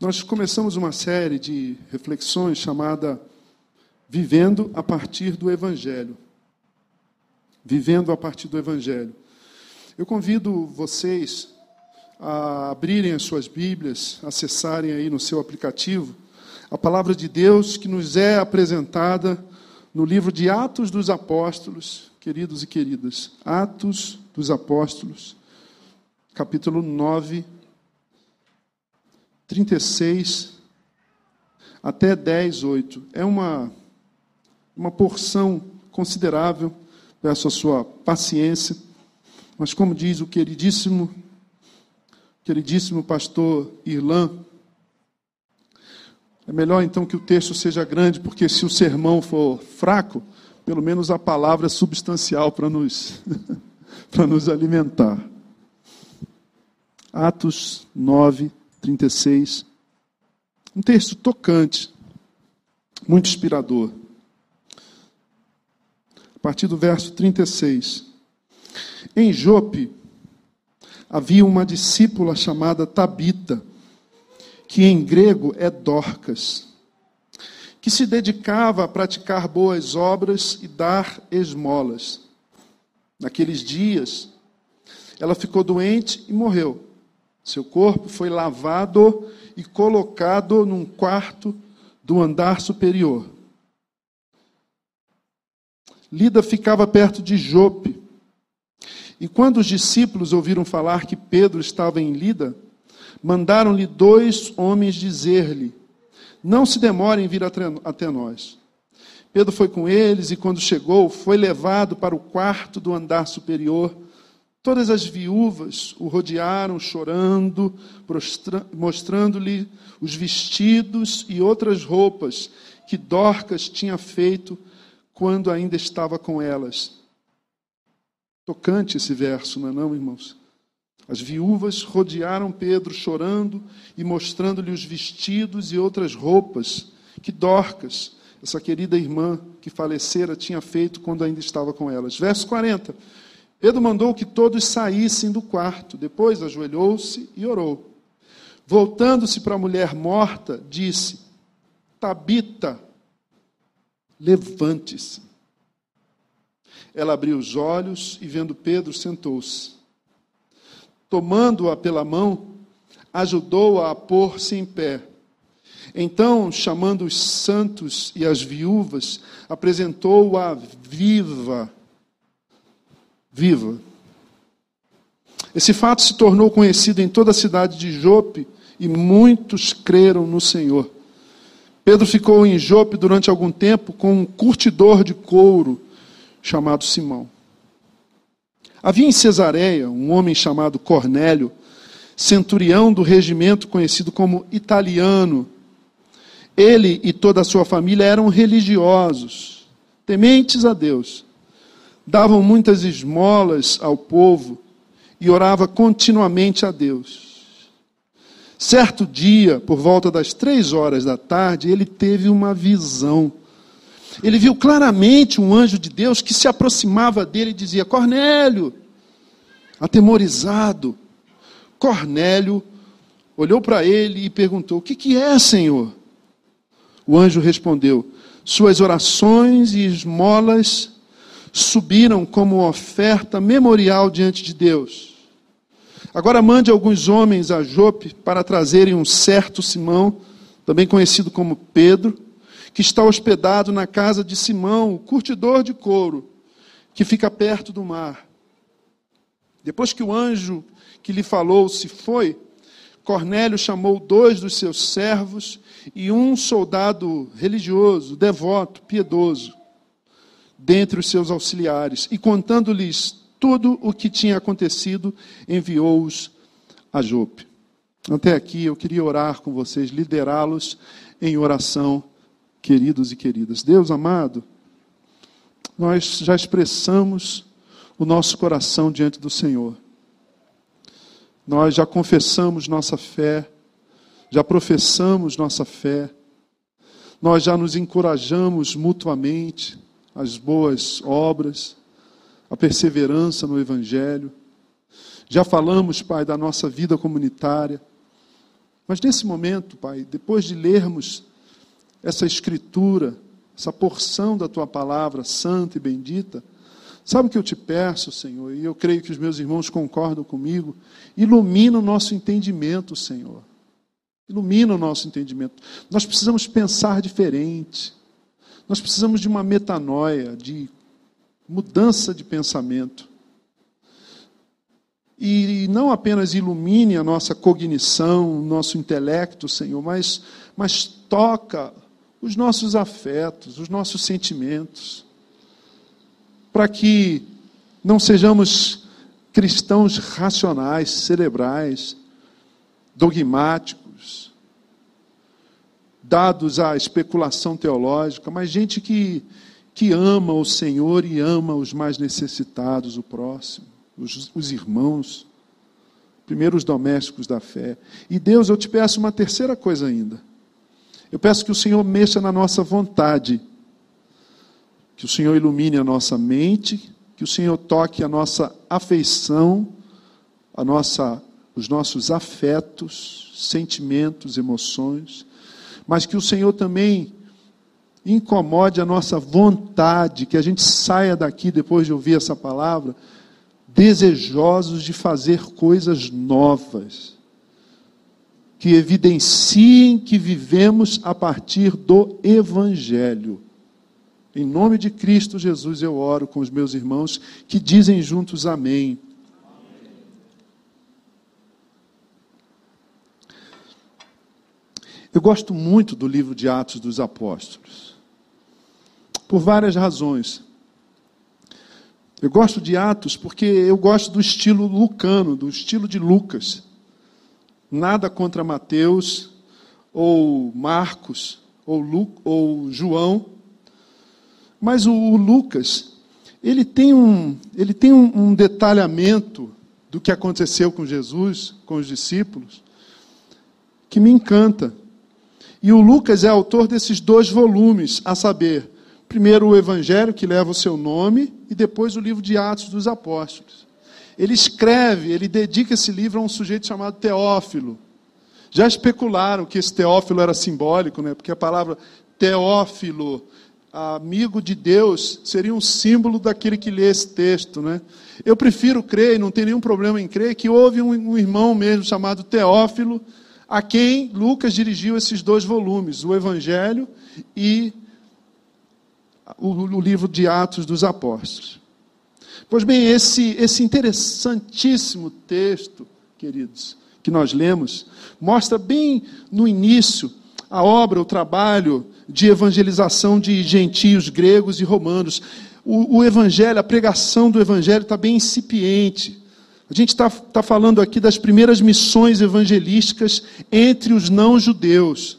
Nós começamos uma série de reflexões chamada Vivendo a partir do Evangelho. Vivendo a partir do Evangelho. Eu convido vocês a abrirem as suas Bíblias, acessarem aí no seu aplicativo a palavra de Deus que nos é apresentada no livro de Atos dos Apóstolos, queridos e queridas. Atos dos Apóstolos, capítulo 9, 36 até 10, 8. É uma, uma porção considerável, peço a sua paciência, mas como diz o queridíssimo, queridíssimo pastor Irlan, é melhor então que o texto seja grande, porque se o sermão for fraco, pelo menos a palavra é substancial para nos, para nos alimentar. Atos 9, 36. Um texto tocante, muito inspirador. A partir do verso 36. Em Jope havia uma discípula chamada Tabita, que em grego é Dorcas, que se dedicava a praticar boas obras e dar esmolas. Naqueles dias, ela ficou doente e morreu. Seu corpo foi lavado e colocado num quarto do andar superior. Lida ficava perto de Jope. E quando os discípulos ouviram falar que Pedro estava em Lida, mandaram-lhe dois homens dizer-lhe: Não se demore em vir até nós. Pedro foi com eles e, quando chegou, foi levado para o quarto do andar superior Todas as viúvas o rodearam chorando, mostrando-lhe os vestidos e outras roupas que Dorcas tinha feito quando ainda estava com elas. Tocante esse verso, não é não, irmãos? As viúvas rodearam Pedro chorando e mostrando-lhe os vestidos e outras roupas que Dorcas, essa querida irmã que falecera, tinha feito quando ainda estava com elas. Verso 40. Pedro mandou que todos saíssem do quarto. Depois ajoelhou-se e orou. Voltando-se para a mulher morta, disse: Tabita, levante-se. Ela abriu os olhos e, vendo Pedro, sentou-se. Tomando-a pela mão, ajudou-a a pôr-se em pé. Então, chamando os santos e as viúvas, apresentou-a viva viva. Esse fato se tornou conhecido em toda a cidade de Jope e muitos creram no Senhor. Pedro ficou em Jope durante algum tempo com um curtidor de couro chamado Simão. Havia em Cesareia um homem chamado Cornélio, centurião do regimento conhecido como italiano. Ele e toda a sua família eram religiosos, tementes a Deus davam muitas esmolas ao povo e orava continuamente a Deus. Certo dia, por volta das três horas da tarde, ele teve uma visão. Ele viu claramente um anjo de Deus que se aproximava dele e dizia: Cornélio, atemorizado. Cornélio olhou para ele e perguntou: O que, que é, Senhor? O anjo respondeu: Suas orações e esmolas subiram como oferta memorial diante de Deus. Agora mande alguns homens a Jope para trazerem um certo Simão, também conhecido como Pedro, que está hospedado na casa de Simão, o curtidor de couro, que fica perto do mar. Depois que o anjo que lhe falou se foi, Cornélio chamou dois dos seus servos e um soldado religioso, devoto, piedoso dentre os seus auxiliares, e contando-lhes tudo o que tinha acontecido, enviou-os a Jope. Até aqui eu queria orar com vocês, liderá-los em oração, queridos e queridas. Deus amado, nós já expressamos o nosso coração diante do Senhor. Nós já confessamos nossa fé, já professamos nossa fé, nós já nos encorajamos mutuamente as boas obras, a perseverança no Evangelho. Já falamos, Pai, da nossa vida comunitária. Mas nesse momento, Pai, depois de lermos essa escritura, essa porção da tua palavra santa e bendita, sabe o que eu te peço, Senhor? E eu creio que os meus irmãos concordam comigo. Ilumina o nosso entendimento, Senhor. Ilumina o nosso entendimento. Nós precisamos pensar diferente. Nós precisamos de uma metanoia, de mudança de pensamento. E não apenas ilumine a nossa cognição, o nosso intelecto, Senhor, mas, mas toca os nossos afetos, os nossos sentimentos, para que não sejamos cristãos racionais, cerebrais, dogmáticos, dados à especulação teológica, mas gente que, que ama o Senhor e ama os mais necessitados, o próximo os, os irmãos, primeiro os domésticos da fé. E Deus, eu te peço uma terceira coisa ainda. Eu peço que o Senhor mexa na nossa vontade, que o Senhor ilumine a nossa mente, que o Senhor toque a nossa afeição, a nossa, os nossos afetos, sentimentos, emoções, mas que o Senhor também incomode a nossa vontade, que a gente saia daqui depois de ouvir essa palavra desejosos de fazer coisas novas, que evidenciem que vivemos a partir do Evangelho. Em nome de Cristo Jesus eu oro com os meus irmãos que dizem juntos amém. Eu gosto muito do livro de Atos dos Apóstolos, por várias razões. Eu gosto de Atos porque eu gosto do estilo lucano, do estilo de Lucas. Nada contra Mateus, ou Marcos, ou, Lu, ou João. Mas o, o, Lucas, ele tem, um, ele tem um, um detalhamento do que aconteceu com Jesus, com os discípulos, que me encanta. E o Lucas é autor desses dois volumes, a saber, Primeiro o Evangelho, que leva o seu nome, e depois o livro de Atos dos Apóstolos. Ele escreve, ele dedica esse livro a um sujeito chamado Teófilo. Já especularam que esse Teófilo era simbólico, né? porque a palavra Teófilo, amigo de Deus, seria um símbolo daquele que lê esse texto. Né? Eu prefiro crer, e não tem nenhum problema em crer, que houve um, um irmão mesmo chamado Teófilo, a quem Lucas dirigiu esses dois volumes, o Evangelho e o, livro de Atos dos Apóstolos. Pois bem, esse, esse interessantíssimo texto, queridos, que nós lemos, mostra bem no início a obra, o trabalho de evangelização de gentios gregos e romanos. O, o evangelho, a pregação do evangelho está bem incipiente. A gente está tá falando aqui das primeiras missões evangelísticas entre os não-judeus.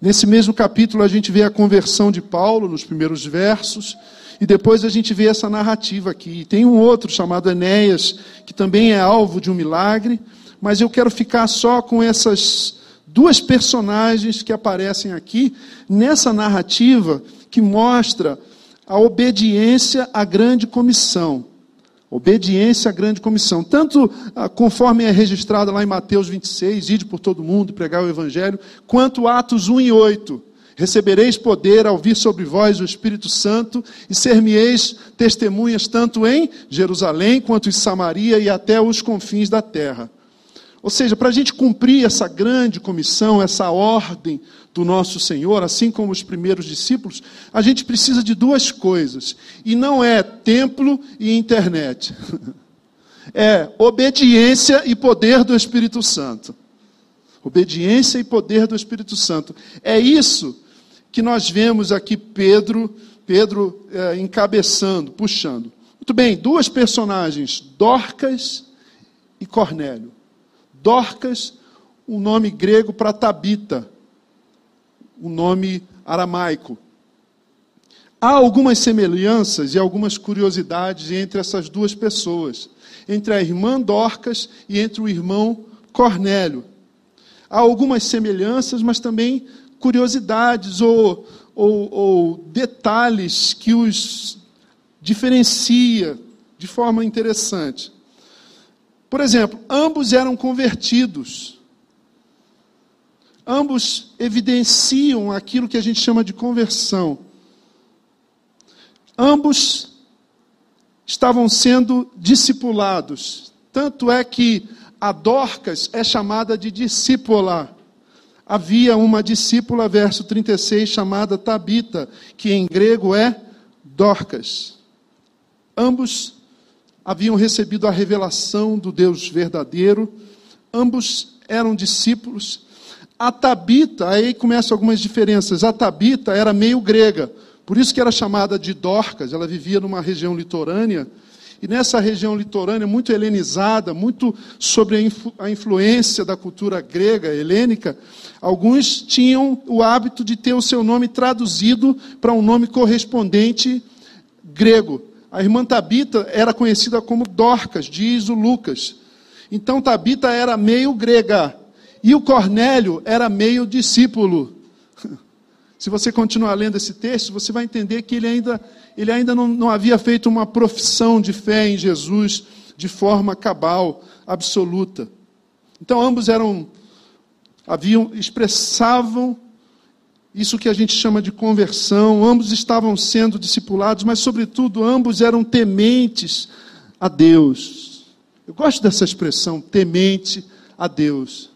Nesse mesmo capítulo, a gente vê a conversão de Paulo, nos primeiros versos, e depois a gente vê essa narrativa aqui. E tem um outro chamado Enéas, que também é alvo de um milagre, mas eu quero ficar só com essas duas personagens que aparecem aqui nessa narrativa que mostra a obediência à grande comissão. Obediência à grande comissão. Tanto ah, conforme é registrada lá em Mateus 26, ide por todo mundo, pregar o Evangelho, quanto Atos 1 e 8. Recebereis poder ao vir sobre vós o Espírito Santo e ser-me-eis testemunhas tanto em Jerusalém quanto em Samaria e até os confins da terra. Ou seja, para a gente cumprir essa grande comissão, essa ordem do nosso Senhor, assim como os primeiros discípulos, a gente precisa de duas coisas. E não é templo e internet. É obediência e poder do Espírito Santo. Obediência e poder do Espírito Santo. É isso que nós vemos aqui Pedro, Pedro é, encabeçando, puxando. Muito bem, duas personagens, Dorcas e Cornélio. Dorcas, um nome grego para Tabita, um nome aramaico. Há algumas semelhanças e algumas curiosidades entre essas duas pessoas, entre a irmã Dorcas e entre o irmão Cornélio. Há algumas semelhanças, mas também curiosidades ou, ou, ou detalhes que os diferencia de forma interessante. Por exemplo, ambos eram convertidos. Ambos evidenciam aquilo que a gente chama de conversão. Ambos estavam sendo discipulados. Tanto é que a Dorcas é chamada de discípula. Havia uma discípula, verso 36, chamada Tabita, que em grego é Dorcas. Ambos haviam recebido a revelação do Deus verdadeiro, ambos eram discípulos. A Tabita, aí começam algumas diferenças. A Tabita era meio grega, por isso que era chamada de Dorcas, ela vivia numa região litorânea, e nessa região litorânea, muito helenizada, muito sobre a, influ a influência da cultura grega, helênica, alguns tinham o hábito de ter o seu nome traduzido para um nome correspondente grego. A irmã Tabita era conhecida como Dorcas, diz o Lucas. Então Tabita era meio grega, e o Cornélio era meio discípulo. Se você continuar lendo esse texto, você vai entender que ele ainda, ele ainda não, não havia feito uma profissão de fé em Jesus de forma cabal, absoluta. Então ambos eram, haviam, expressavam isso que a gente chama de conversão, ambos estavam sendo discipulados, mas, sobretudo, ambos eram tementes a Deus. Eu gosto dessa expressão, temente a Deus.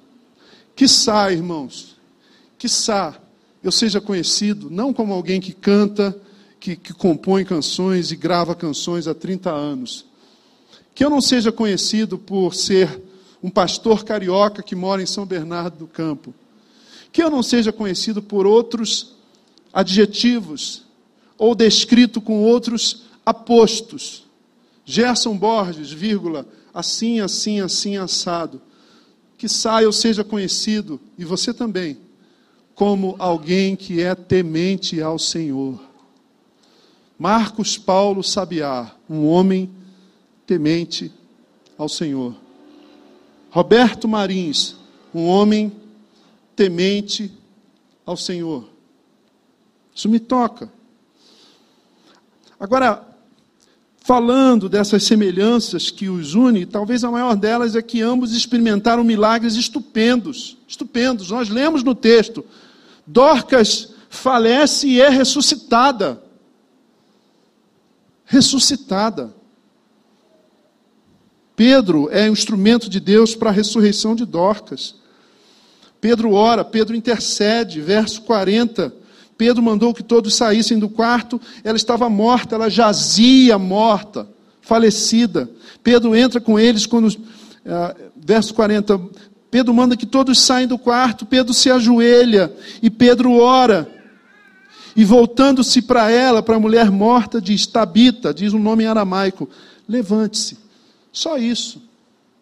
Que sai, irmãos, que sai eu seja conhecido não como alguém que canta, que, que compõe canções e grava canções há 30 anos. Que eu não seja conhecido por ser um pastor carioca que mora em São Bernardo do Campo. Que eu não seja conhecido por outros adjetivos ou descrito com outros apostos. Gerson Borges, vírgula, assim, assim, assim, assado. Que saia eu seja conhecido, e você também, como alguém que é temente ao Senhor. Marcos Paulo Sabiá, um homem temente ao Senhor. Roberto Marins, um homem temente ao Senhor. Isso me toca. Agora, falando dessas semelhanças que os une, talvez a maior delas é que ambos experimentaram milagres estupendos, estupendos. Nós lemos no texto, Dorcas falece e é ressuscitada. Ressuscitada. Pedro é instrumento de Deus para a ressurreição de Dorcas. Pedro ora, Pedro intercede, verso 40. Pedro mandou que todos saíssem do quarto, ela estava morta, ela jazia morta, falecida. Pedro entra com eles quando, uh, verso 40, Pedro manda que todos saiam do quarto, Pedro se ajoelha e Pedro ora. E voltando-se para ela, para a mulher morta, diz: Tabita, diz um nome em aramaico: levante-se. Só isso.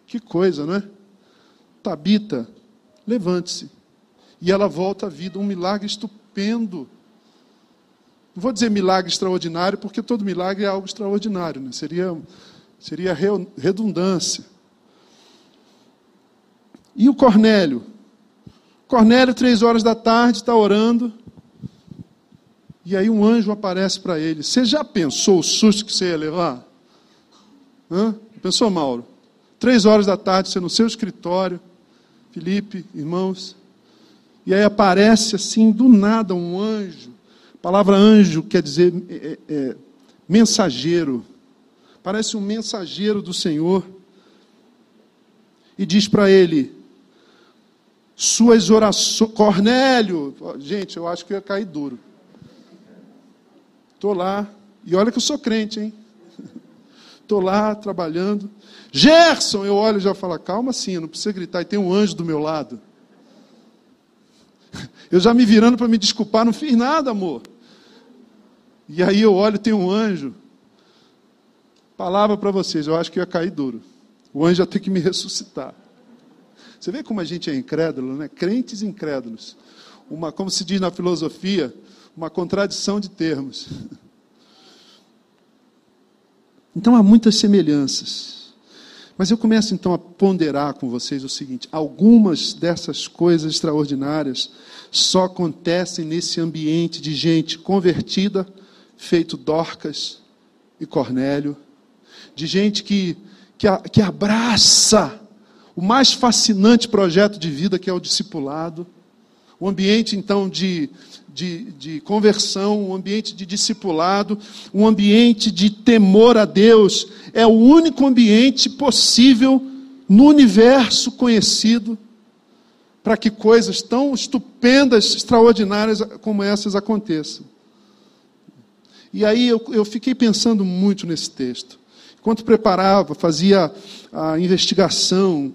Que coisa, não é? Tabita, levante-se. E ela volta à vida, um milagre estupendo. Não vou dizer milagre extraordinário, porque todo milagre é algo extraordinário, né? seria, seria redundância. E o Cornélio? Cornélio, três horas da tarde, está orando. E aí um anjo aparece para ele. Você já pensou o susto que você ia levar? Hã? Pensou, Mauro? Três horas da tarde, você no seu escritório, Felipe, irmãos. E aí aparece assim, do nada, um anjo. A palavra anjo quer dizer é, é, é mensageiro. Parece um mensageiro do Senhor. E diz para ele: suas orações. Cornélio, gente, eu acho que ia cair duro. Estou lá, e olha que eu sou crente, hein? Estou lá trabalhando. Gerson, eu olho e já falo, calma sim, não precisa gritar, e tem um anjo do meu lado. Eu já me virando para me desculpar, não fiz nada, amor. E aí eu olho, tem um anjo. Palavra para vocês, eu acho que ia cair duro. O anjo ia ter que me ressuscitar. Você vê como a gente é incrédulo, né? Crentes incrédulos. Uma, como se diz na filosofia, uma contradição de termos. Então há muitas semelhanças. Mas eu começo então a ponderar com vocês o seguinte: algumas dessas coisas extraordinárias só acontecem nesse ambiente de gente convertida, feito Dorcas e Cornélio, de gente que, que, que abraça o mais fascinante projeto de vida que é o discipulado. um ambiente então de, de, de, conversão, um ambiente de discipulado, um ambiente de temor a Deus. É o único ambiente possível no universo conhecido para que coisas tão estupendas, extraordinárias como essas aconteçam. E aí eu, eu fiquei pensando muito nesse texto. Enquanto preparava, fazia a investigação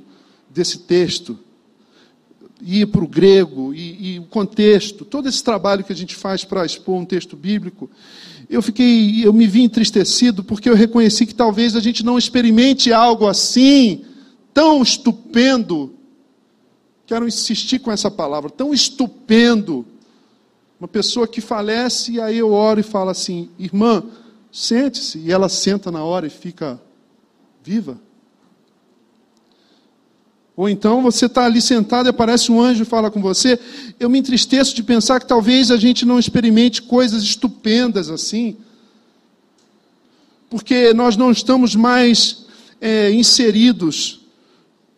desse texto, ia para o grego e, e, o contexto, todo esse trabalho que a gente faz para expor um texto bíblico, eu fiquei, eu me vi entristecido porque eu reconheci que talvez a gente não experimente algo assim tão estupendo. Quero insistir com essa palavra, tão estupendo. Uma pessoa que falece e aí eu oro e falo assim: "Irmã, sente-se", e ela senta na hora e fica viva. Ou então você está ali sentado e aparece um anjo e fala com você. Eu me entristeço de pensar que talvez a gente não experimente coisas estupendas assim, porque nós não estamos mais é, inseridos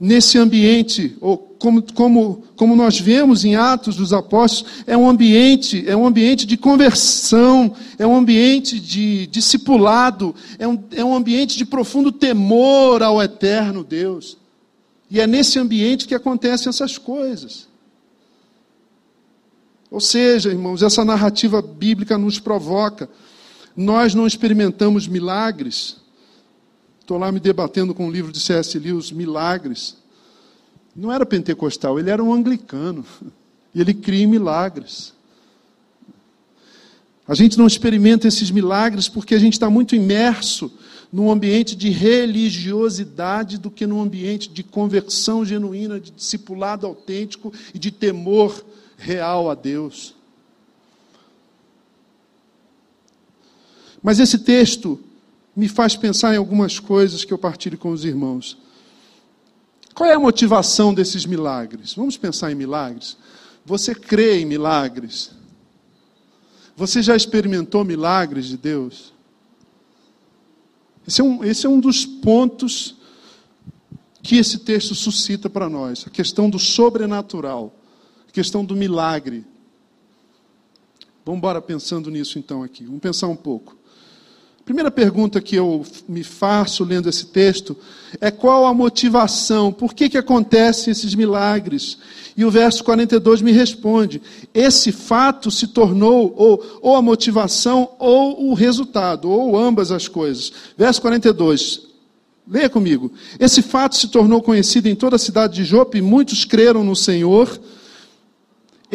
nesse ambiente, ou como, como, como nós vemos em Atos dos Apóstolos, é um ambiente, é um ambiente de conversão, é um ambiente de discipulado, é um, é um ambiente de profundo temor ao eterno Deus. E é nesse ambiente que acontecem essas coisas. Ou seja, irmãos, essa narrativa bíblica nos provoca. Nós não experimentamos milagres. Estou lá me debatendo com o um livro de C.S. Lewis, Milagres. Não era pentecostal, ele era um anglicano. E ele cria milagres. A gente não experimenta esses milagres porque a gente está muito imerso num ambiente de religiosidade do que num ambiente de conversão genuína, de discipulado autêntico e de temor real a Deus. Mas esse texto me faz pensar em algumas coisas que eu partilho com os irmãos. Qual é a motivação desses milagres? Vamos pensar em milagres? Você crê em milagres? Você já experimentou milagres de Deus? Esse é um, esse é um dos pontos que esse texto suscita para nós, a questão do sobrenatural, a questão do milagre. Vamos embora pensando nisso então aqui. Vamos pensar um pouco. Primeira pergunta que eu me faço lendo esse texto é qual a motivação, por que, que acontecem esses milagres? E o verso 42 me responde: esse fato se tornou ou, ou a motivação ou o resultado, ou ambas as coisas. Verso 42, leia comigo. Esse fato se tornou conhecido em toda a cidade de Jope e muitos creram no Senhor.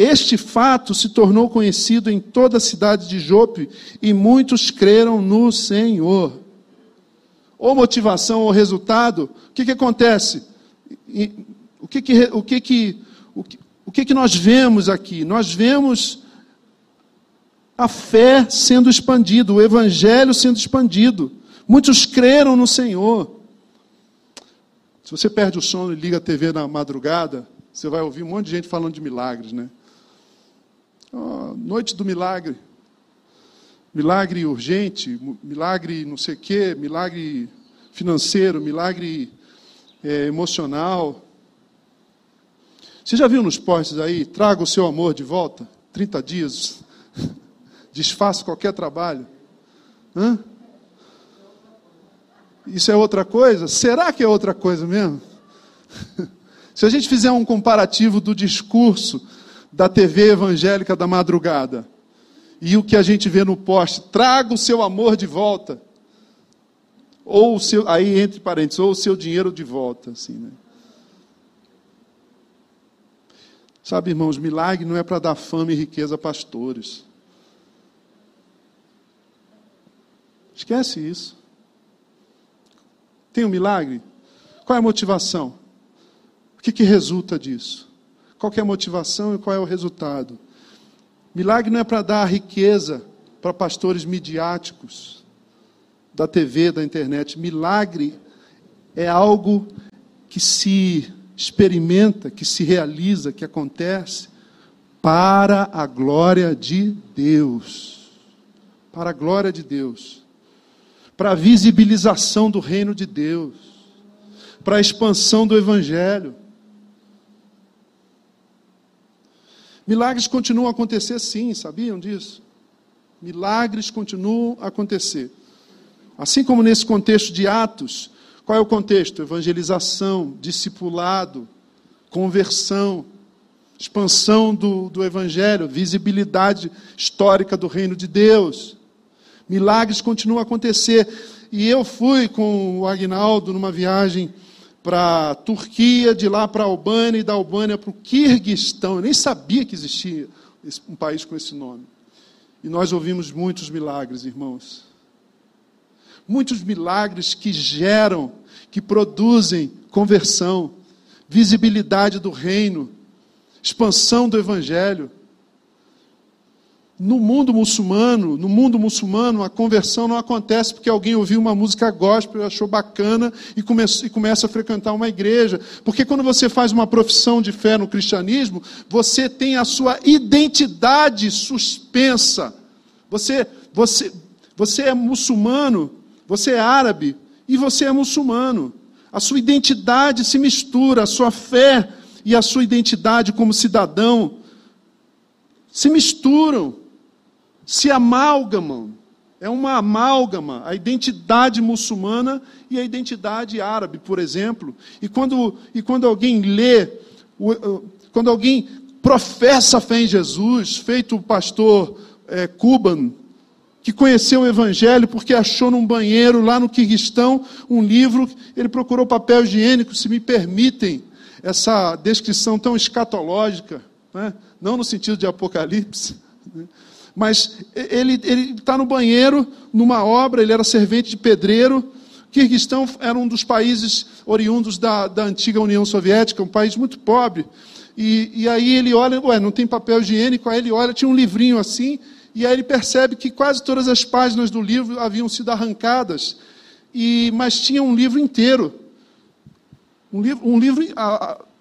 Este fato se tornou conhecido em toda a cidade de Jope e muitos creram no Senhor. Ou motivação ou resultado, o que, que acontece? O que que, o que, que, o que, que, que nós vemos aqui? Nós vemos a fé sendo expandida, o evangelho sendo expandido. Muitos creram no Senhor. Se você perde o sono e liga a TV na madrugada, você vai ouvir um monte de gente falando de milagres, né? Noite do milagre. Milagre urgente, milagre não sei o quê, milagre financeiro, milagre é, emocional. Você já viu nos postes aí? Traga o seu amor de volta. 30 dias. Desfaça qualquer trabalho. Hã? Isso é outra coisa? Será que é outra coisa mesmo? Se a gente fizer um comparativo do discurso da TV evangélica da madrugada. E o que a gente vê no poste, traga o seu amor de volta. Ou o seu, aí entre parênteses, ou o seu dinheiro de volta, assim, né? Sabe, irmãos, milagre não é para dar fama e riqueza a pastores. Esquece isso. Tem um milagre? Qual é a motivação? O que, que resulta disso? Qual é a motivação e qual é o resultado. Milagre não é para dar riqueza para pastores midiáticos da TV, da internet. Milagre é algo que se experimenta, que se realiza, que acontece para a glória de Deus. Para a glória de Deus. Para a visibilização do reino de Deus. Para a expansão do evangelho. Milagres continuam a acontecer sim, sabiam disso? Milagres continuam a acontecer. Assim como nesse contexto de Atos, qual é o contexto? Evangelização, discipulado, conversão, expansão do, do Evangelho, visibilidade histórica do reino de Deus. Milagres continuam a acontecer. E eu fui com o Agnaldo numa viagem para a Turquia, de lá para a Albânia e da Albânia para o Quirguistão. Eu nem sabia que existia um país com esse nome. E nós ouvimos muitos milagres, irmãos. Muitos milagres que geram, que produzem conversão, visibilidade do reino, expansão do evangelho. No mundo muçulmano, no mundo muçulmano, a conversão não acontece porque alguém ouviu uma música gospel, achou bacana e, começa, e começa a frequentar uma igreja. Porque quando você faz uma profissão de fé no cristianismo, você tem a sua identidade suspensa. Você, você, você é muçulmano, você é árabe e você é muçulmano. A sua identidade se mistura, a sua fé e a sua identidade como cidadão se misturam se amalgamam. É uma amálgama, a identidade muçulmana e a identidade árabe, por exemplo. E quando, e quando alguém lê, quando alguém professa fé em Jesus, feito o pastor é, que conheceu o Evangelho porque achou num banheiro lá no Quirguistão um livro, ele procurou papel higiênico, se me permitem essa descrição tão escatológica, né? não no sentido de Apocalipse. Né? Mas ele está no banheiro, numa obra, ele era servente de pedreiro. Kirguistão era um dos países oriundos da, da antiga União Soviética, um país muito pobre. E, e aí ele olha, ué, não tem papel higiênico, aí ele olha, tinha um livrinho assim, e aí ele percebe que quase todas as páginas do livro haviam sido arrancadas, e mas tinha um livro inteiro. Um livro, um livro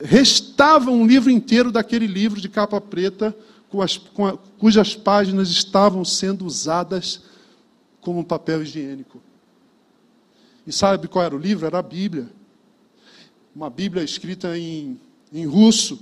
restava um livro inteiro daquele livro de capa preta, cujas páginas estavam sendo usadas como papel higiênico. E sabe qual era o livro? Era a Bíblia. Uma Bíblia escrita em, em russo,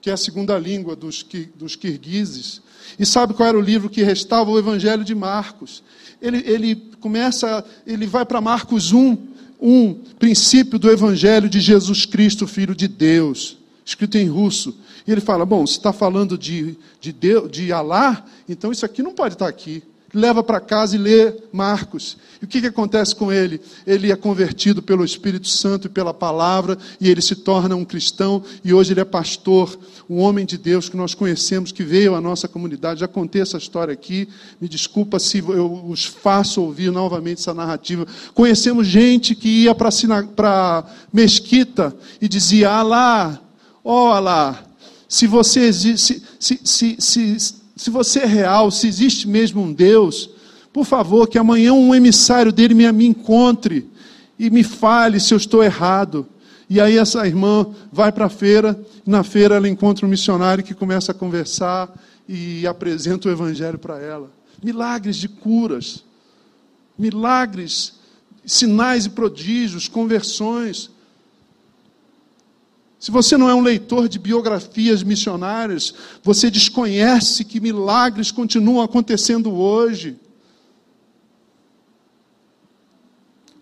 que é a segunda língua dos, dos kirguizes. E sabe qual era o livro que restava? O Evangelho de Marcos. Ele, ele começa, ele vai para Marcos 1, um princípio do Evangelho de Jesus Cristo, Filho de Deus, escrito em russo. E ele fala: Bom, se está falando de, de, Deus, de Alá, então isso aqui não pode estar tá aqui. Leva para casa e lê Marcos. E o que, que acontece com ele? Ele é convertido pelo Espírito Santo e pela palavra, e ele se torna um cristão, e hoje ele é pastor, um homem de Deus que nós conhecemos, que veio à nossa comunidade. Já contei essa história aqui, me desculpa se eu os faço ouvir novamente essa narrativa. Conhecemos gente que ia para a mesquita e dizia: Alá, ó oh, Alá, se você, se, se, se, se, você é real, se existe mesmo um Deus, por favor, que amanhã um emissário dele me, me encontre e me fale se eu estou errado. E aí essa irmã vai para a feira, na feira ela encontra um missionário que começa a conversar e apresenta o evangelho para ela. Milagres de curas, milagres, sinais e prodígios, conversões. Se você não é um leitor de biografias missionárias, você desconhece que milagres continuam acontecendo hoje.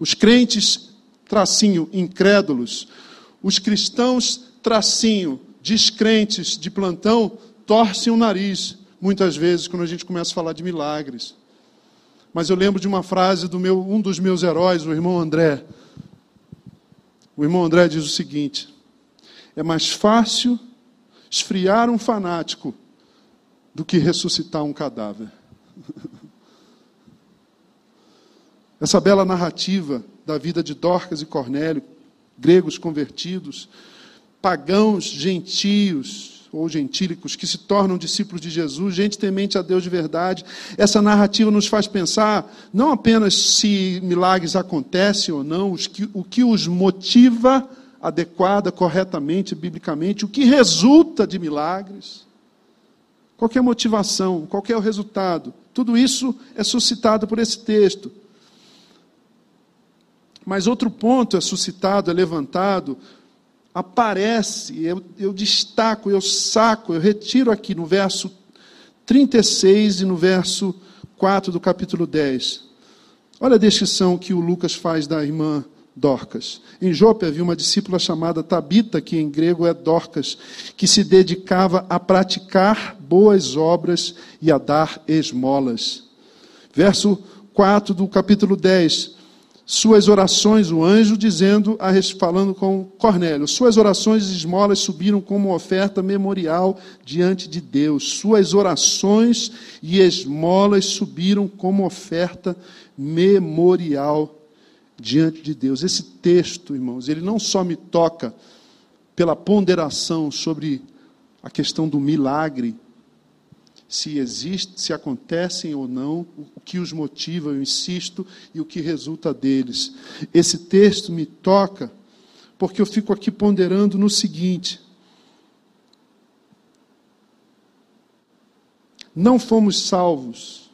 Os crentes, tracinho, incrédulos, os cristãos, tracinho, descrentes de plantão, torcem o nariz, muitas vezes, quando a gente começa a falar de milagres. Mas eu lembro de uma frase do meu, um dos meus heróis, o irmão André. O irmão André diz o seguinte: é mais fácil esfriar um fanático do que ressuscitar um cadáver. Essa bela narrativa da vida de Dorcas e Cornélio, gregos convertidos, pagãos gentios ou gentílicos que se tornam discípulos de Jesus, gente temente a Deus de verdade. Essa narrativa nos faz pensar não apenas se milagres acontecem ou não, o que os motiva adequada, corretamente, biblicamente, o que resulta de milagres, qual é a motivação, qual é o resultado. Tudo isso é suscitado por esse texto. Mas outro ponto é suscitado, é levantado aparece, eu, eu destaco, eu saco, eu retiro aqui no verso 36 e no verso 4 do capítulo 10. Olha a descrição que o Lucas faz da irmã Dorcas. Em Jope havia uma discípula chamada Tabita, que em grego é Dorcas, que se dedicava a praticar boas obras e a dar esmolas. Verso 4 do capítulo 10 suas orações, o anjo dizendo, falando com Cornélio, suas orações e esmolas subiram como oferta memorial diante de Deus. Suas orações e esmolas subiram como oferta memorial diante de Deus. Esse texto, irmãos, ele não só me toca pela ponderação sobre a questão do milagre, se existe, se acontecem ou não, o que os motiva, eu insisto, e o que resulta deles. Esse texto me toca porque eu fico aqui ponderando no seguinte: não fomos salvos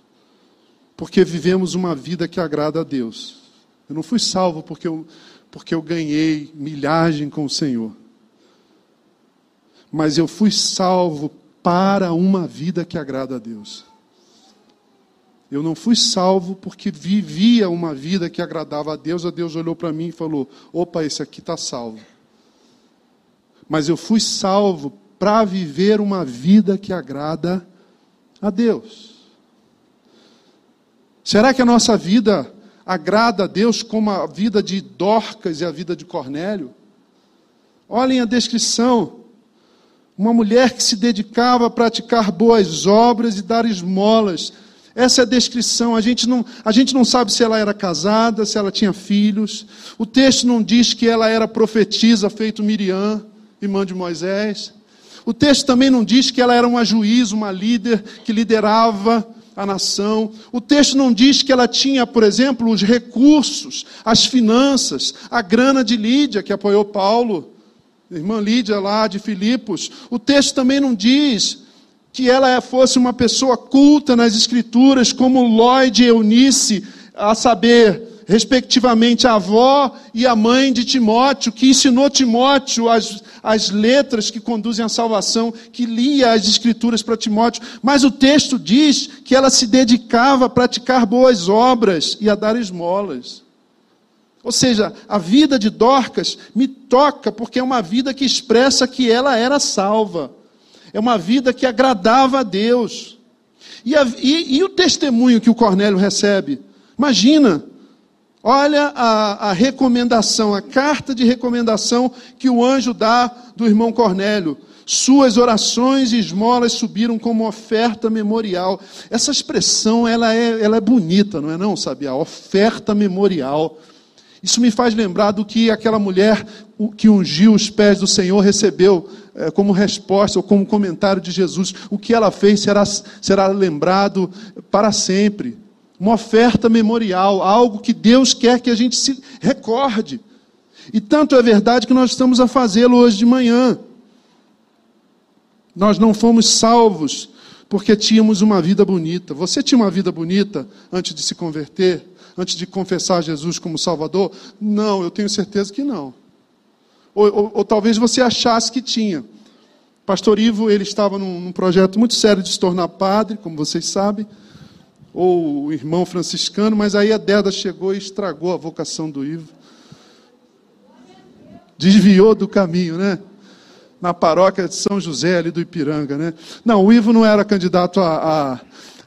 porque vivemos uma vida que agrada a Deus. Eu não fui salvo porque eu, porque eu ganhei milhagem com o Senhor. Mas eu fui salvo para uma vida que agrada a Deus. Eu não fui salvo porque vivia uma vida que agradava a Deus. A Deus olhou para mim e falou: opa, esse aqui está salvo. Mas eu fui salvo para viver uma vida que agrada a Deus. Será que a nossa vida agrada a Deus como a vida de Dorcas e a vida de Cornélio? Olhem a descrição uma mulher que se dedicava a praticar boas obras e dar esmolas. Essa é a descrição. A gente, não, a gente não sabe se ela era casada, se ela tinha filhos. O texto não diz que ela era profetisa, feito Miriam, irmã de Moisés. O texto também não diz que ela era uma juíza, uma líder que liderava a nação. O texto não diz que ela tinha, por exemplo, os recursos, as finanças, a grana de Lídia, que apoiou Paulo irmã Lídia lá de Filipos, o texto também não diz que ela fosse uma pessoa culta nas escrituras, como Lloyd e Eunice, a saber, respectivamente, a avó e a mãe de Timóteo, que ensinou Timóteo as, as letras que conduzem à salvação, que lia as escrituras para Timóteo. Mas o texto diz que ela se dedicava a praticar boas obras e a dar esmolas. Ou seja, a vida de Dorcas me toca porque é uma vida que expressa que ela era salva. É uma vida que agradava a Deus. E, a, e, e o testemunho que o Cornélio recebe? Imagina, olha a, a recomendação, a carta de recomendação que o anjo dá do irmão Cornélio. Suas orações e esmolas subiram como oferta memorial. Essa expressão ela é, ela é bonita, não é não, sabe? A oferta memorial. Isso me faz lembrar do que aquela mulher que ungiu os pés do Senhor recebeu é, como resposta ou como comentário de Jesus. O que ela fez será, será lembrado para sempre. Uma oferta memorial, algo que Deus quer que a gente se recorde. E tanto é verdade que nós estamos a fazê-lo hoje de manhã. Nós não fomos salvos porque tínhamos uma vida bonita. Você tinha uma vida bonita antes de se converter? antes de confessar Jesus como Salvador? Não, eu tenho certeza que não. Ou, ou, ou talvez você achasse que tinha. Pastor Ivo, ele estava num, num, projeto muito sério de se tornar padre, como vocês sabem, ou o irmão franciscano, mas aí a Deda chegou e estragou a vocação do Ivo. Desviou do caminho, né? Na paróquia de São José, ali do Ipiranga, né? Não, o Ivo não era candidato a,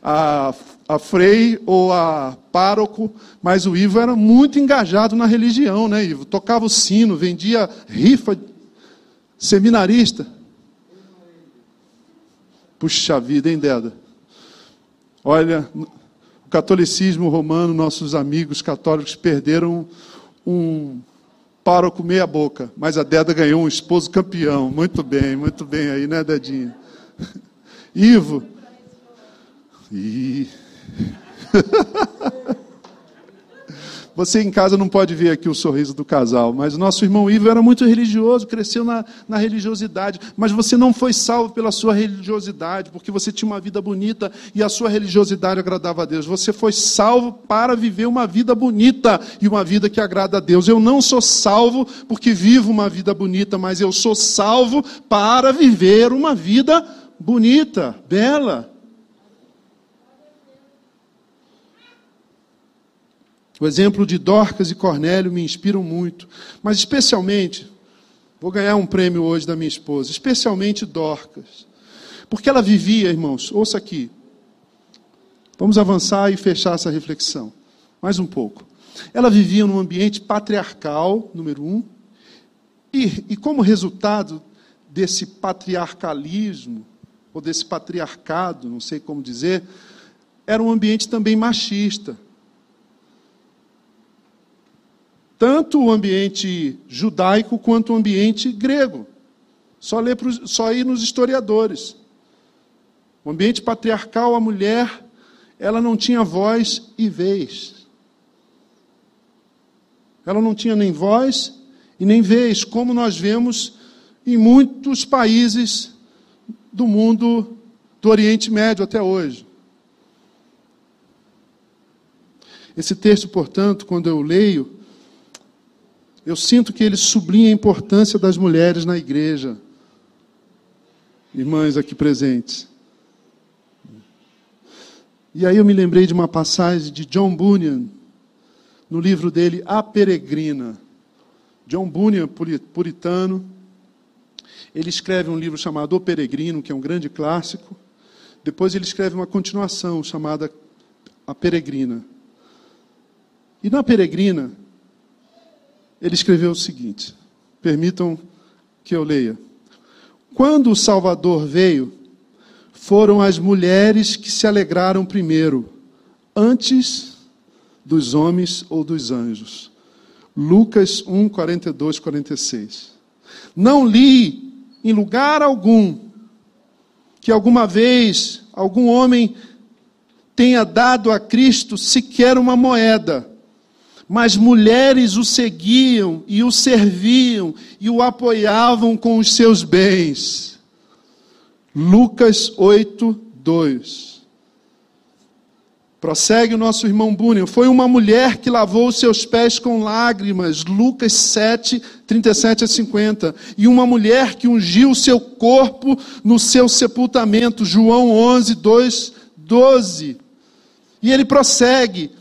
a, a a frei ou a pároco, mas o Ivo era muito engajado na religião, né, Ivo? Tocava o sino, vendia rifa, seminarista. Puxa vida, hein, Deda? Olha, o catolicismo romano, nossos amigos católicos perderam um pároco meia boca, mas a Deda ganhou um esposo campeão. Muito bem, muito bem aí, né, Dedinha? Ivo. Ih. Você em casa não pode ver aqui o sorriso do casal, mas nosso irmão Ivo era muito religioso, cresceu na, na religiosidade. Mas você não foi salvo pela sua religiosidade, porque você tinha uma vida bonita e a sua religiosidade agradava a Deus. Você foi salvo para viver uma vida bonita e uma vida que agrada a Deus. Eu não sou salvo porque vivo uma vida bonita, mas eu sou salvo para viver uma vida bonita, bela. O exemplo de Dorcas e Cornélio me inspiram muito, mas especialmente, vou ganhar um prêmio hoje da minha esposa, especialmente Dorcas. Porque ela vivia, irmãos, ouça aqui. Vamos avançar e fechar essa reflexão. Mais um pouco. Ela vivia num ambiente patriarcal, número um, e, e como resultado desse patriarcalismo, ou desse patriarcado, não sei como dizer, era um ambiente também machista. Tanto o ambiente judaico quanto o ambiente grego. Só, ler só ir nos historiadores. O ambiente patriarcal, a mulher, ela não tinha voz e vez. Ela não tinha nem voz e nem vez, como nós vemos em muitos países do mundo do Oriente Médio até hoje. Esse texto, portanto, quando eu leio, eu sinto que ele sublinha a importância das mulheres na igreja. Irmãs aqui presentes. E aí eu me lembrei de uma passagem de John Bunyan, no livro dele A Peregrina. John Bunyan, puritano, ele escreve um livro chamado O Peregrino, que é um grande clássico. Depois ele escreve uma continuação chamada A Peregrina. E na Peregrina, ele escreveu o seguinte: permitam que eu leia. Quando o Salvador veio, foram as mulheres que se alegraram primeiro, antes dos homens ou dos anjos. Lucas 1, 42, 46. Não li em lugar algum que alguma vez algum homem tenha dado a Cristo sequer uma moeda mas mulheres o seguiam e o serviam e o apoiavam com os seus bens. Lucas 8, 2. Prossegue o nosso irmão Bunyan. Foi uma mulher que lavou os seus pés com lágrimas. Lucas 7, 37 a 50. E uma mulher que ungiu o seu corpo no seu sepultamento. João 11, 2, 12. E ele prossegue.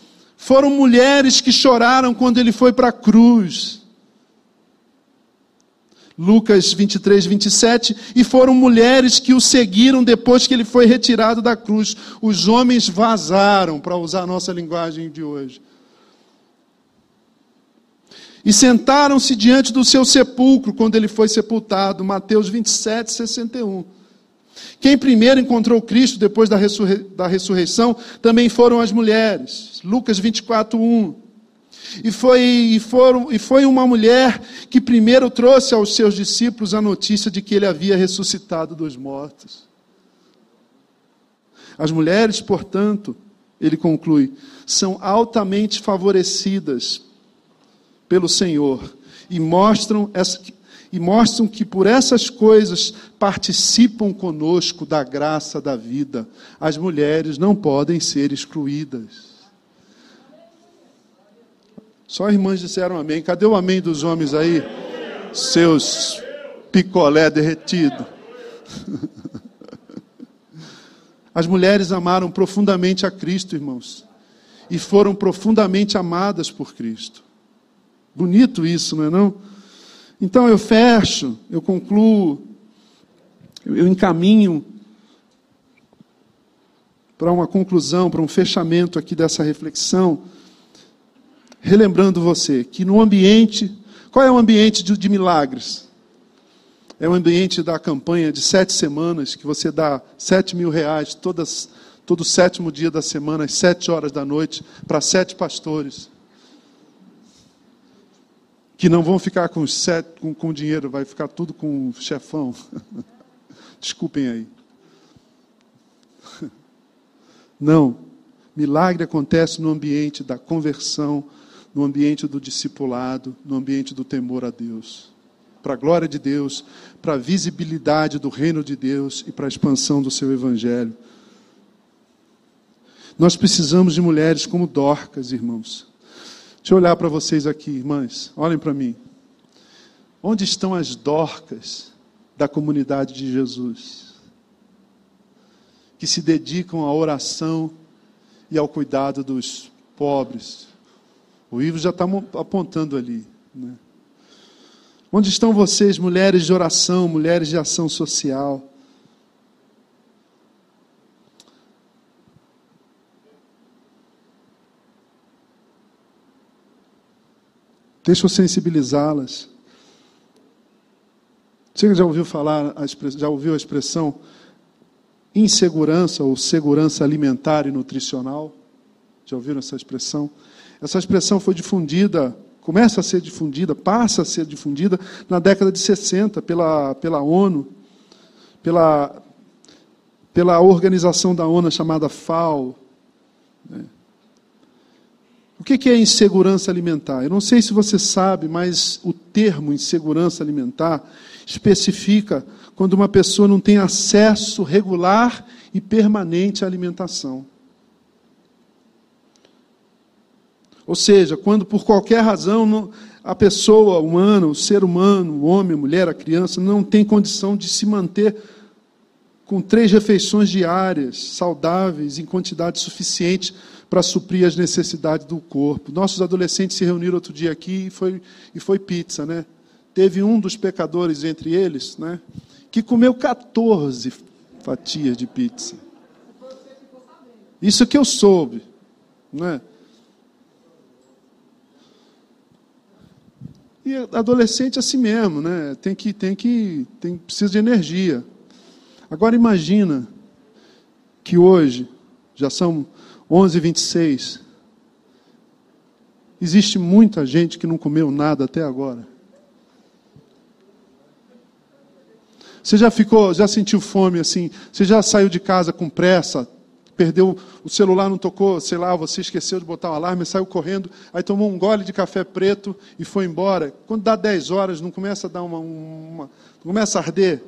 Foram mulheres que choraram quando ele foi para a cruz. Lucas 23, 27. E foram mulheres que o seguiram depois que ele foi retirado da cruz. Os homens vazaram, para usar a nossa linguagem de hoje. E sentaram-se diante do seu sepulcro quando ele foi sepultado. Mateus 27, 61. Quem primeiro encontrou Cristo depois da, ressurrei da ressurreição também foram as mulheres. Lucas 24, 1. E foi, e, foram, e foi uma mulher que primeiro trouxe aos seus discípulos a notícia de que ele havia ressuscitado dos mortos. As mulheres, portanto, ele conclui, são altamente favorecidas pelo Senhor e mostram essa, e mostram que por essas coisas participam conosco da graça da vida. As mulheres não podem ser excluídas. Só irmãs disseram amém. Cadê o amém dos homens aí? Seus picolé derretido. As mulheres amaram profundamente a Cristo, irmãos, e foram profundamente amadas por Cristo. Bonito isso, não é não? Então eu fecho, eu concluo, eu encaminho para uma conclusão, para um fechamento aqui dessa reflexão, relembrando você que no ambiente, qual é o ambiente de, de milagres? É o ambiente da campanha de sete semanas, que você dá sete mil reais todas, todo sétimo dia da semana, às sete horas da noite, para sete pastores que não vão ficar com, sete, com, com dinheiro, vai ficar tudo com o chefão. Desculpem aí. Não. Milagre acontece no ambiente da conversão, no ambiente do discipulado, no ambiente do temor a Deus. Para a glória de Deus, para a visibilidade do reino de Deus e para a expansão do seu evangelho. Nós precisamos de mulheres como Dorcas, irmãos. Deixa eu olhar para vocês aqui, irmãs. Olhem para mim. Onde estão as Dorcas da comunidade de Jesus? Que se dedicam à oração e ao cuidado dos pobres. O Ivo já está apontando ali. Né? Onde estão vocês, mulheres de oração, mulheres de ação social? Deixa eu sensibilizá-las. Você já ouviu falar, já ouviu a expressão insegurança ou segurança alimentar e nutricional? Já ouviram essa expressão? Essa expressão foi difundida, começa a ser difundida, passa a ser difundida na década de 60 pela, pela ONU, pela, pela organização da ONU chamada FAO. Né? O que é insegurança alimentar? Eu não sei se você sabe, mas o termo insegurança alimentar especifica quando uma pessoa não tem acesso regular e permanente à alimentação. Ou seja, quando por qualquer razão a pessoa humana, o ser humano, o homem, a mulher, a criança, não tem condição de se manter com três refeições diárias, saudáveis, em quantidade suficiente para suprir as necessidades do corpo. Nossos adolescentes se reuniram outro dia aqui e foi, e foi pizza, né? Teve um dos pecadores entre eles, né? Que comeu 14 fatias de pizza. Isso que eu soube, né? E adolescente é assim mesmo, né? Tem que, tem que, tem, precisa de energia. Agora imagina que hoje já são 11, 26. Existe muita gente que não comeu nada até agora. Você já ficou, já sentiu fome assim? Você já saiu de casa com pressa? Perdeu o celular, não tocou, sei lá, você esqueceu de botar o alarme, saiu correndo, aí tomou um gole de café preto e foi embora. Quando dá 10 horas, não começa a dar uma, uma começa a arder?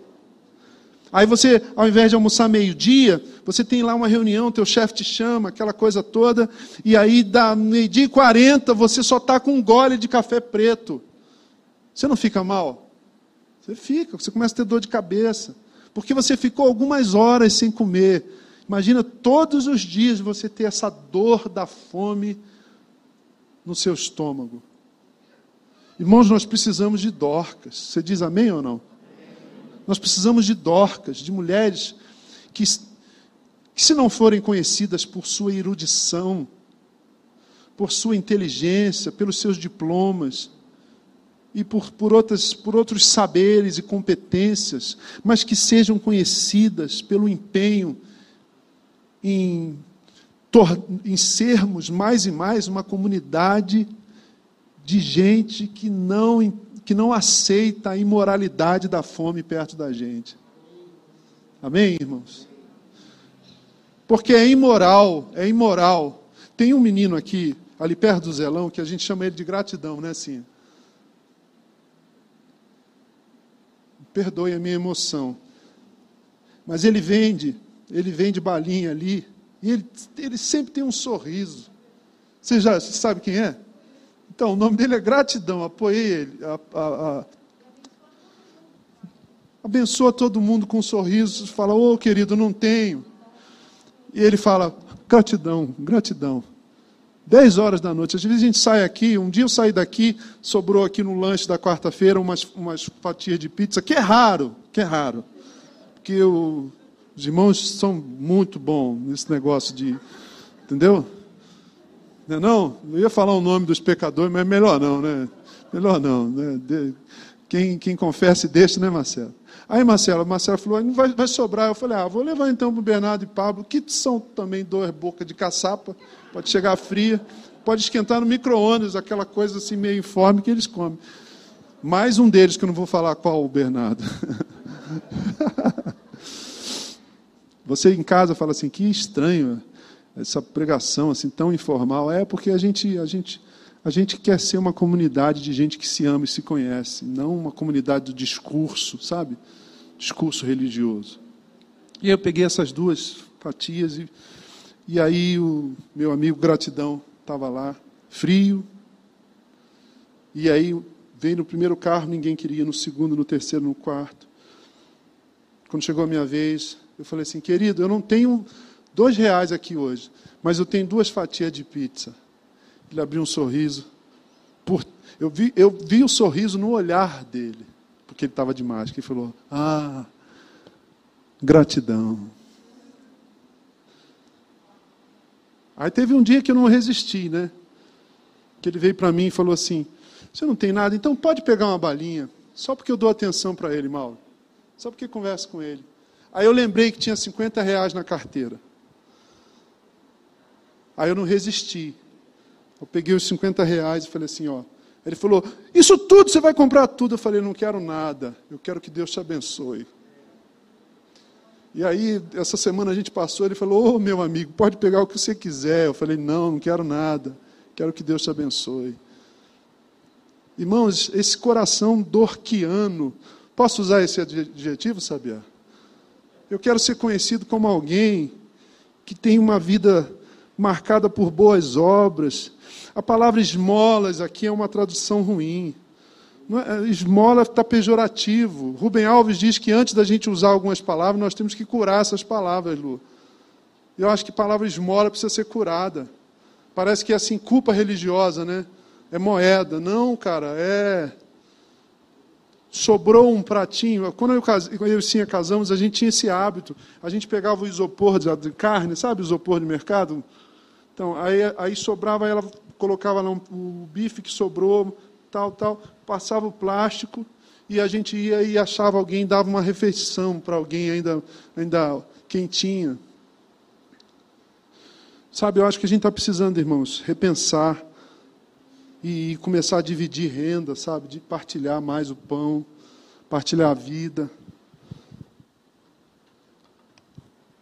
Aí você, ao invés de almoçar meio-dia, você tem lá uma reunião, teu chefe te chama, aquela coisa toda, e aí dá meio-dia e quarenta, você só está com um gole de café preto. Você não fica mal? Você fica, você começa a ter dor de cabeça. Porque você ficou algumas horas sem comer. Imagina todos os dias você ter essa dor da fome no seu estômago. Irmãos, nós precisamos de dorcas. Você diz amém ou não? Nós precisamos de dorcas, de mulheres que, que, se não forem conhecidas por sua erudição, por sua inteligência, pelos seus diplomas, e por, por, outras, por outros saberes e competências, mas que sejam conhecidas pelo empenho em, em sermos mais e mais uma comunidade de gente que não que não aceita a imoralidade da fome perto da gente. Amém, irmãos? Porque é imoral, é imoral. Tem um menino aqui, ali perto do Zelão, que a gente chama ele de gratidão, né, assim? Perdoe a minha emoção. Mas ele vende, ele vende balinha ali, e ele, ele sempre tem um sorriso. Você já sabe quem é? Então, o nome dele é gratidão, apoiei ele. A, a, a... Abençoa todo mundo com um sorriso, fala, ô oh, querido, não tenho. E ele fala, gratidão, gratidão. Dez horas da noite. Às vezes a gente sai aqui, um dia eu saí daqui, sobrou aqui no lanche da quarta-feira umas, umas fatias de pizza, que é raro, que é raro. Porque o, os irmãos são muito bons nesse negócio de. Entendeu? Não, não, eu ia falar o nome dos pecadores, mas melhor não, né? Melhor não. Né? Quem, quem confessa deixa, né, Marcelo? Aí, Marcelo, Marcelo falou, não vai, vai sobrar. Eu falei, ah, vou levar então para o Bernardo e Pablo, que são também duas bocas de caçapa, pode chegar fria, pode esquentar no micro-ondas, aquela coisa assim meio informe que eles comem. Mais um deles, que eu não vou falar qual, o Bernardo. Você em casa fala assim, que estranho essa pregação assim tão informal é porque a gente a gente A gente quer ser uma comunidade de gente que se ama e se conhece, não uma comunidade do discurso, sabe? Discurso religioso. E eu peguei essas duas fatias e, e aí o meu amigo Gratidão estava lá, frio. E aí veio no primeiro carro, ninguém queria, no segundo, no terceiro, no quarto. Quando chegou a minha vez, eu falei assim, querido, eu não tenho dois reais aqui hoje, mas eu tenho duas fatias de pizza. Ele abriu um sorriso. Por, eu, vi, eu vi o sorriso no olhar dele, porque ele estava de máscara. Ele falou: Ah, gratidão. Aí teve um dia que eu não resisti, né? Que ele veio para mim e falou assim: Você não tem nada, então pode pegar uma balinha, só porque eu dou atenção para ele, Mauro. Só porque converso com ele. Aí eu lembrei que tinha 50 reais na carteira. Aí eu não resisti. Eu peguei os 50 reais e falei assim, ó. Ele falou, isso tudo, você vai comprar tudo. Eu falei, não quero nada. Eu quero que Deus te abençoe. E aí, essa semana a gente passou, ele falou, ô oh, meu amigo, pode pegar o que você quiser. Eu falei, não, não quero nada. Quero que Deus te abençoe. Irmãos, esse coração dorquiano, posso usar esse adjetivo, sabia? Eu quero ser conhecido como alguém que tem uma vida marcada por boas obras. A palavra esmolas aqui é uma tradução ruim. É, esmola está pejorativo. Rubem Alves diz que antes da gente usar algumas palavras, nós temos que curar essas palavras, Lu. Eu acho que a palavra esmola precisa ser curada. Parece que é assim, culpa religiosa, né? É moeda. Não, cara, é. Sobrou um pratinho. Quando eu, eu e Cinha casamos, a gente tinha esse hábito. A gente pegava o isopor de carne, sabe isopor de mercado? Então, aí, aí sobrava, ela colocava lá um, o bife que sobrou, tal, tal, passava o plástico e a gente ia e achava alguém, dava uma refeição para alguém ainda, ainda quentinha. Sabe, eu acho que a gente está precisando, irmãos, repensar e começar a dividir renda, sabe, de partilhar mais o pão, partilhar a vida.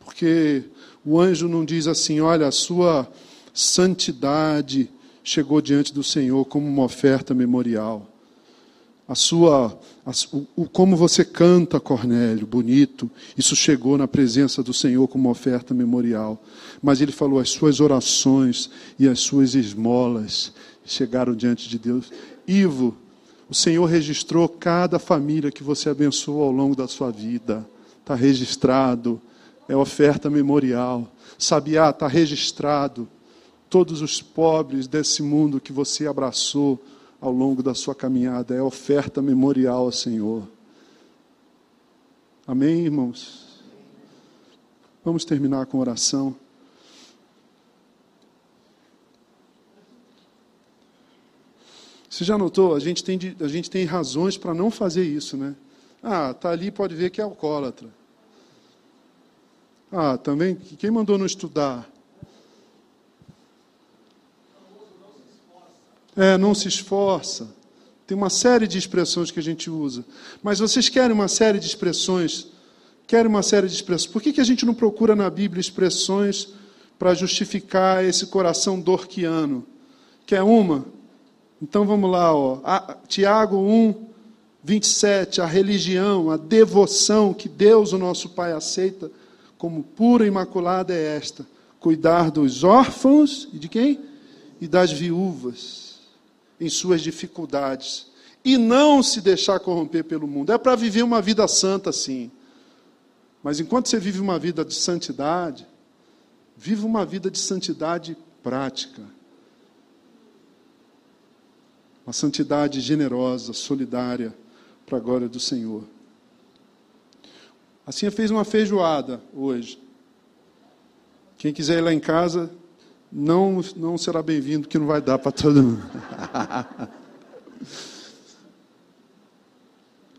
Porque o anjo não diz assim: olha, a sua santidade chegou diante do Senhor como uma oferta memorial. A sua, a, o, o, como você canta, Cornélio, bonito, isso chegou na presença do Senhor como oferta memorial. Mas ele falou: as suas orações e as suas esmolas chegaram diante de Deus. Ivo, o Senhor registrou cada família que você abençoou ao longo da sua vida. Está registrado é oferta memorial. Sabiá está registrado. Todos os pobres desse mundo que você abraçou ao longo da sua caminhada é oferta memorial ao Senhor. Amém, irmãos? Vamos terminar com oração. Você já notou? A gente tem, a gente tem razões para não fazer isso, né? Ah, tá ali, pode ver que é alcoólatra. Ah, também, quem mandou não estudar? É, não se esforça. Tem uma série de expressões que a gente usa. Mas vocês querem uma série de expressões? Querem uma série de expressões? Por que, que a gente não procura na Bíblia expressões para justificar esse coração dorquiano? Quer uma? Então vamos lá, ó. A, Tiago 1, 27. A religião, a devoção que Deus, o nosso Pai, aceita como pura e imaculada é esta: cuidar dos órfãos e de quem? E das viúvas em suas dificuldades. E não se deixar corromper pelo mundo. É para viver uma vida santa, sim. Mas enquanto você vive uma vida de santidade, vive uma vida de santidade prática. Uma santidade generosa, solidária, para a glória do Senhor. Assim fez uma feijoada hoje. Quem quiser ir lá em casa, não, não será bem-vindo, que não vai dar para todo mundo.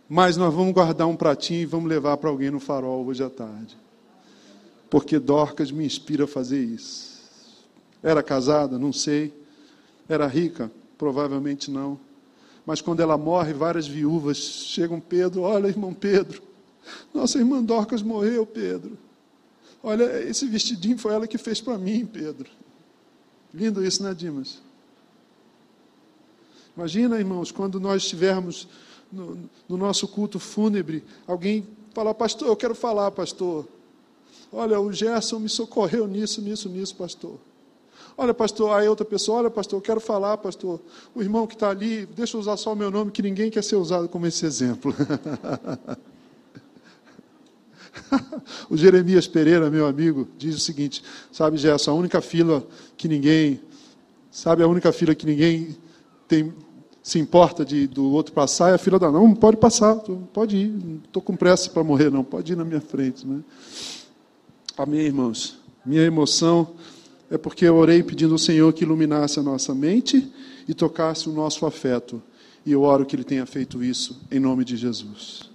Mas nós vamos guardar um pratinho e vamos levar para alguém no farol hoje à tarde. Porque Dorcas me inspira a fazer isso. Era casada? Não sei. Era rica? Provavelmente não. Mas quando ela morre, várias viúvas chegam, Pedro, olha, irmão Pedro, nossa irmã Dorcas morreu, Pedro. Olha, esse vestidinho foi ela que fez para mim, Pedro. Lindo isso, né, Dimas? Imagina, irmãos, quando nós estivermos no, no nosso culto fúnebre, alguém falar, pastor, eu quero falar, pastor. Olha, o Gerson me socorreu nisso, nisso, nisso, pastor. Olha, pastor, aí outra pessoa, olha, pastor, eu quero falar, pastor. O irmão que está ali, deixa eu usar só o meu nome, que ninguém quer ser usado como esse exemplo. o Jeremias Pereira, meu amigo, diz o seguinte: sabe, Gerson, a única fila que ninguém, sabe, a única fila que ninguém tem, se importa de, do outro passar é a fila da. Não, pode passar, pode ir, não estou com pressa para morrer, não, pode ir na minha frente. Né? Amém, irmãos? Minha emoção é porque eu orei pedindo ao Senhor que iluminasse a nossa mente e tocasse o nosso afeto. E eu oro que Ele tenha feito isso, em nome de Jesus.